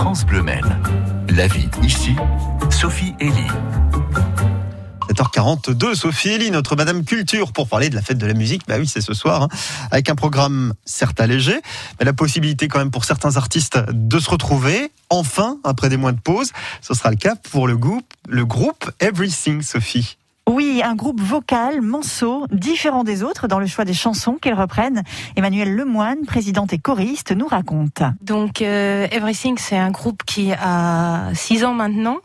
France Bleu. La vie ici, Sophie Elie. 7h42, Sophie Elie, notre Madame Culture, pour parler de la fête de la musique. Bah oui, c'est ce soir, hein, avec un programme certes allégé, mais la possibilité quand même pour certains artistes de se retrouver, enfin, après des mois de pause. Ce sera le cas pour le groupe, le groupe Everything, Sophie. Oui, un groupe vocal, Manceau, différent des autres dans le choix des chansons qu'elles reprennent. Emmanuel Lemoine, présidente et choriste, nous raconte. Donc, euh, Everything, c'est un groupe qui a six ans maintenant.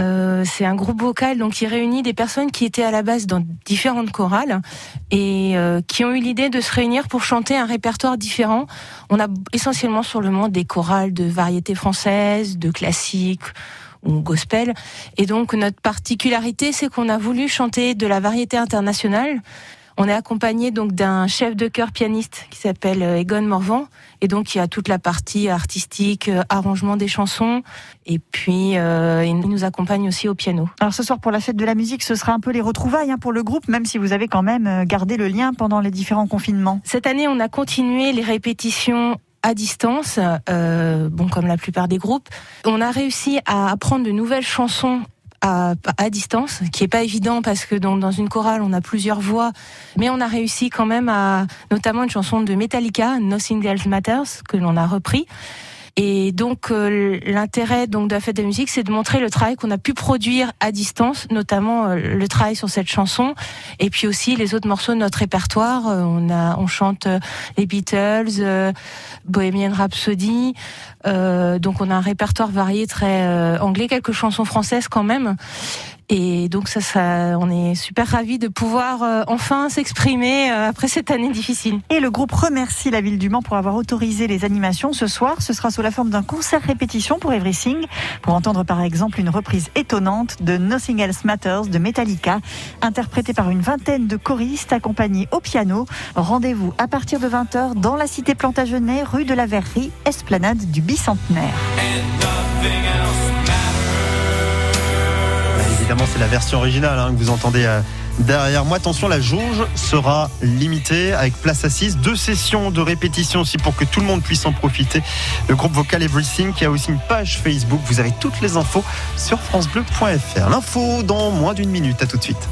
Euh, c'est un groupe vocal donc qui réunit des personnes qui étaient à la base dans différentes chorales et euh, qui ont eu l'idée de se réunir pour chanter un répertoire différent. On a essentiellement sur le monde des chorales de variété française, de classique ou gospel. Et donc notre particularité, c'est qu'on a voulu chanter de la variété internationale. On est accompagné donc d'un chef de chœur pianiste qui s'appelle euh, Egon Morvan et donc il y a toute la partie artistique, euh, arrangement des chansons et puis euh, il nous accompagne aussi au piano. Alors ce soir pour la fête de la musique, ce sera un peu les retrouvailles hein, pour le groupe, même si vous avez quand même gardé le lien pendant les différents confinements. Cette année, on a continué les répétitions à distance, euh, bon comme la plupart des groupes. On a réussi à apprendre de nouvelles chansons à, distance, qui est pas évident parce que dans, dans, une chorale on a plusieurs voix, mais on a réussi quand même à, notamment une chanson de Metallica, Nothing Else Matters, que l'on a repris. Et donc euh, l'intérêt donc de la fête de musique, c'est de montrer le travail qu'on a pu produire à distance, notamment euh, le travail sur cette chanson, et puis aussi les autres morceaux de notre répertoire. Euh, on a, on chante les Beatles, Bohemian Rhapsody, donc on a un répertoire varié très anglais, quelques chansons françaises quand même. Et donc ça, ça on est super ravis de pouvoir euh, enfin s'exprimer euh, après cette année difficile. Et le groupe remercie la ville du Mans pour avoir autorisé les animations ce soir. Ce sera sous la forme d'un concert répétition pour Everything, pour entendre par exemple une reprise étonnante de Nothing Else Matters de Metallica, interprétée par une vingtaine de choristes accompagnés au piano. Rendez-vous à partir de 20h dans la cité Plantagenet, rue de la Verrerie, esplanade du Bicentenaire. C'est la version originale hein, que vous entendez euh, derrière moi. Attention, la jauge sera limitée avec place assise. Deux sessions de répétition aussi pour que tout le monde puisse en profiter. Le groupe vocal Everything qui a aussi une page Facebook. Vous avez toutes les infos sur FranceBleu.fr. L'info dans moins d'une minute. À tout de suite.